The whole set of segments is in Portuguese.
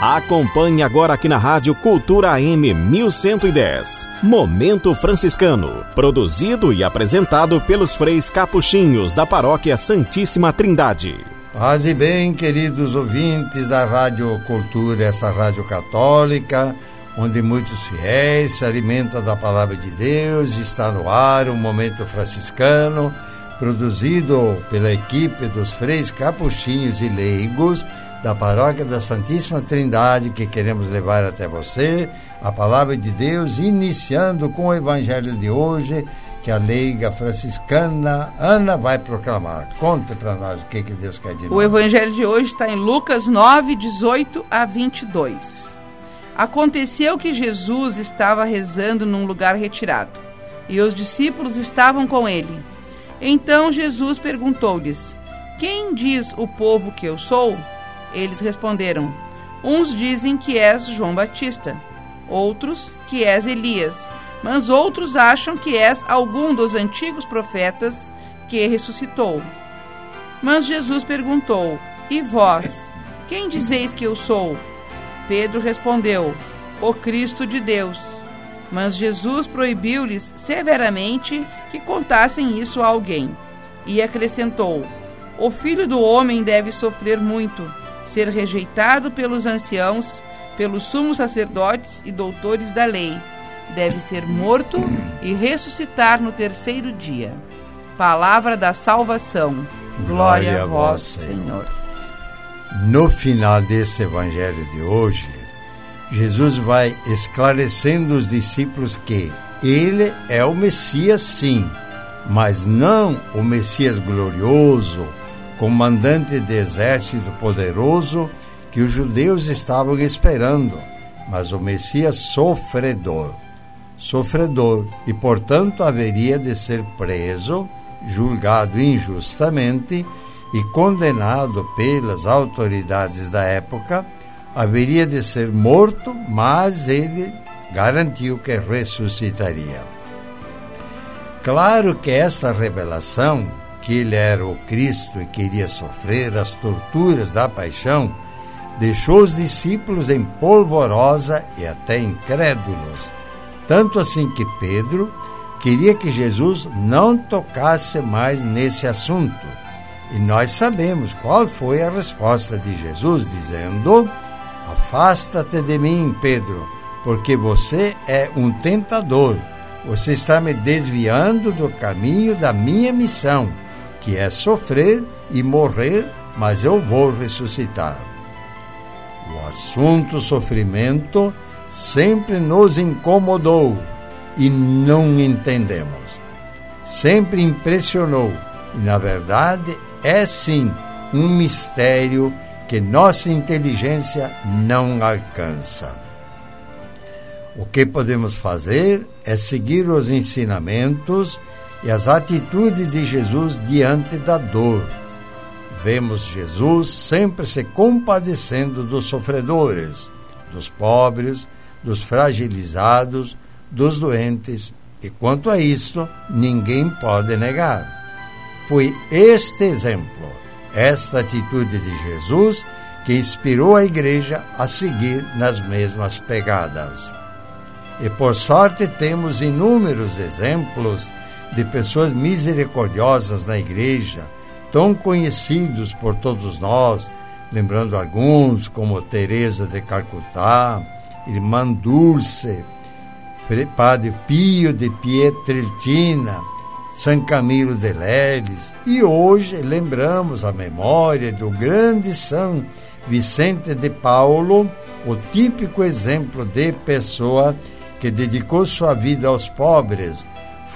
Acompanhe agora aqui na Rádio Cultura AM 1110. Momento Franciscano. Produzido e apresentado pelos freis capuchinhos da Paróquia Santíssima Trindade. Paz e bem, queridos ouvintes da Rádio Cultura, essa rádio católica, onde muitos fiéis se alimentam da palavra de Deus. Está no ar o Momento Franciscano, produzido pela equipe dos freis capuchinhos e leigos da Paróquia da Santíssima Trindade que queremos levar até você a palavra de Deus, iniciando com o Evangelho de hoje que a leiga franciscana Ana vai proclamar. Conte para nós o que, que Deus quer de nós. O Evangelho de hoje está em Lucas 9, 18 a 22. Aconteceu que Jesus estava rezando num lugar retirado e os discípulos estavam com ele. Então Jesus perguntou-lhes: Quem diz o povo que eu sou? Eles responderam: Uns dizem que és João Batista, outros que és Elias, mas outros acham que és algum dos antigos profetas que ressuscitou. Mas Jesus perguntou: E vós, quem dizeis que eu sou? Pedro respondeu: O Cristo de Deus. Mas Jesus proibiu-lhes severamente que contassem isso a alguém. E acrescentou: O filho do homem deve sofrer muito ser rejeitado pelos anciãos, pelos sumos sacerdotes e doutores da lei. Deve ser morto e ressuscitar no terceiro dia. Palavra da salvação. Glória, Glória a vós, Senhor. No final desse evangelho de hoje, Jesus vai esclarecendo os discípulos que ele é o Messias, sim, mas não o Messias glorioso, comandante de exército poderoso que os judeus estavam esperando, mas o Messias sofredor. Sofredor, e portanto haveria de ser preso, julgado injustamente e condenado pelas autoridades da época, haveria de ser morto, mas ele garantiu que ressuscitaria. Claro que esta revelação que ele era o Cristo e queria sofrer as torturas da paixão, deixou os discípulos em polvorosa e até incrédulos. Tanto assim que Pedro queria que Jesus não tocasse mais nesse assunto. E nós sabemos qual foi a resposta de Jesus, dizendo: Afasta-te de mim, Pedro, porque você é um tentador. Você está me desviando do caminho da minha missão que é sofrer e morrer, mas eu vou ressuscitar. O assunto sofrimento sempre nos incomodou e não entendemos. Sempre impressionou e, na verdade, é sim um mistério que nossa inteligência não alcança. O que podemos fazer é seguir os ensinamentos e as atitudes de Jesus diante da dor. Vemos Jesus sempre se compadecendo dos sofredores, dos pobres, dos fragilizados, dos doentes, e quanto a isto, ninguém pode negar. Foi este exemplo, esta atitude de Jesus, que inspirou a igreja a seguir nas mesmas pegadas. E por sorte temos inúmeros exemplos de pessoas misericordiosas na igreja, tão conhecidos por todos nós, lembrando alguns como Teresa de Calcutá, Irmã Dulce, Padre Pio de Pietrelcina, São Camilo de Leles, e hoje lembramos a memória do grande São Vicente de Paulo, o típico exemplo de pessoa que dedicou sua vida aos pobres,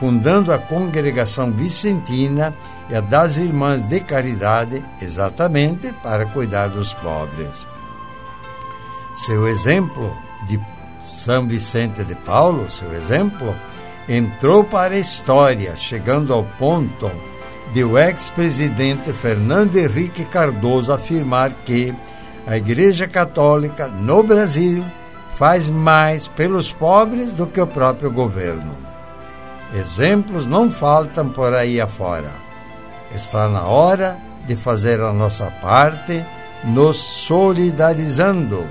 fundando a congregação vicentina e a das Irmãs de Caridade, exatamente para cuidar dos pobres. Seu exemplo de São Vicente de Paulo, seu exemplo, entrou para a história, chegando ao ponto de o ex-presidente Fernando Henrique Cardoso afirmar que a Igreja Católica no Brasil faz mais pelos pobres do que o próprio governo. Exemplos não faltam por aí afora. Está na hora de fazer a nossa parte, nos solidarizando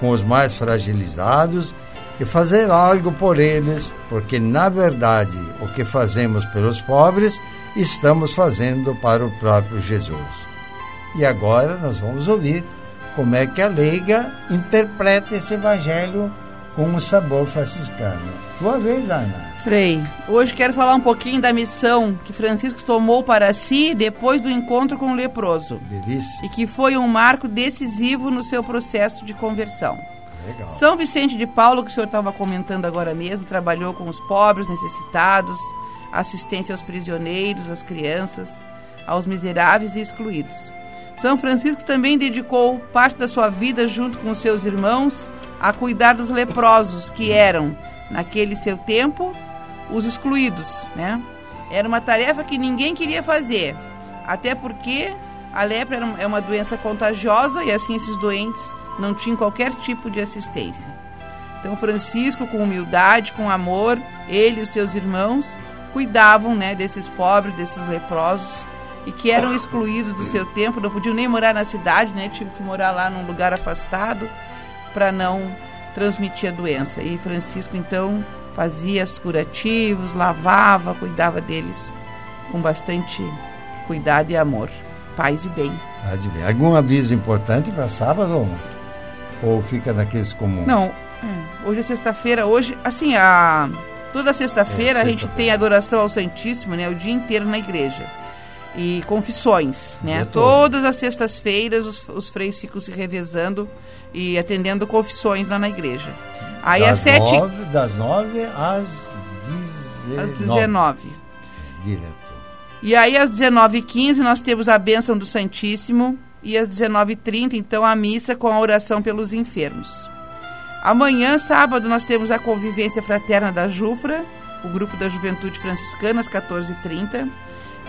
com os mais fragilizados e fazer algo por eles, porque na verdade o que fazemos pelos pobres estamos fazendo para o próprio Jesus. E agora nós vamos ouvir como é que a leiga interpreta esse evangelho com um sabor franciscano. Tua vez, Ana. Frei, hoje quero falar um pouquinho da missão que Francisco tomou para si depois do encontro com o leproso. Delícia. E que foi um marco decisivo no seu processo de conversão. Legal. São Vicente de Paulo, que o senhor estava comentando agora mesmo, trabalhou com os pobres, necessitados, assistência aos prisioneiros, às crianças, aos miseráveis e excluídos. São Francisco também dedicou parte da sua vida, junto com os seus irmãos, a cuidar dos leprosos, que eram, naquele seu tempo, os excluídos. Né? Era uma tarefa que ninguém queria fazer, até porque a lepra é uma doença contagiosa e assim esses doentes não tinham qualquer tipo de assistência. Então Francisco, com humildade, com amor, ele e os seus irmãos cuidavam né, desses pobres, desses leprosos e que eram excluídos do seu tempo, não podiam nem morar na cidade, né, tinham que morar lá num lugar afastado para não transmitir a doença. E Francisco então fazia os curativos, lavava, cuidava deles com bastante cuidado e amor. Paz e bem. Paz e bem. Algum aviso importante para sábado? Ou fica naqueles comuns? Não, é, hoje é sexta-feira. Hoje, assim, a toda sexta-feira É, a gente tem adoração ao Santíssimo, né? O dia inteiro na igreja. E confissões, né? Todas as sextas-feiras os, os freis ficam se revezando e atendendo confissões lá na igreja. Aí das às sete, Nove, das nove às dezenove. às 19. Direto. E aí às 19h15 nós temos a bênção do Santíssimo e às 19h30 então a missa com a oração pelos enfermos. Amanhã, sábado, nós temos a convivência fraterna da Jufra, o grupo da Juventude Franciscana, às 14h30,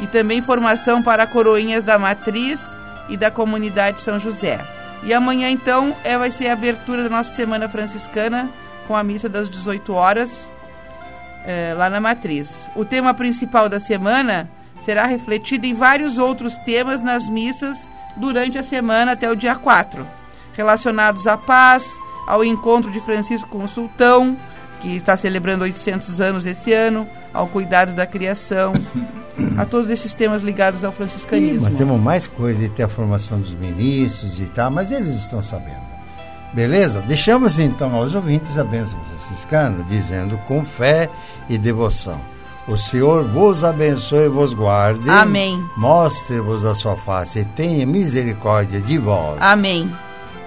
e também formação para coroinhas da Matriz e da Comunidade São José. E amanhã, então, é, vai ser a abertura da nossa Semana Franciscana com a missa das 18 horas, eh, lá na Matriz. O tema principal da semana será refletido em vários outros temas nas missas durante a semana até o dia 4, relacionados à paz, ao encontro de Francisco com o Sultão, que está celebrando 800 anos esse ano, ao cuidado da criação, a todos esses temas ligados ao franciscanismo. Mas temos mais coisa e tem a formação dos ministros e tal, mas eles estão sabendo. Beleza? Deixamos então aos ouvintes a bênção franciscana, dizendo com fé e devoção. O Senhor vos abençoe e vos guarde. Amém. Mostre-vos a sua face e tenha misericórdia de vós. Amém.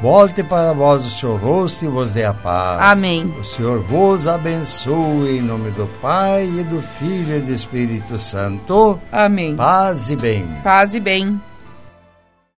Volte para vós o seu rosto e vos dê a paz. Amém. O Senhor vos abençoe em nome do Pai e do Filho e do Espírito Santo. Amém. Paz e bem. Paz e bem.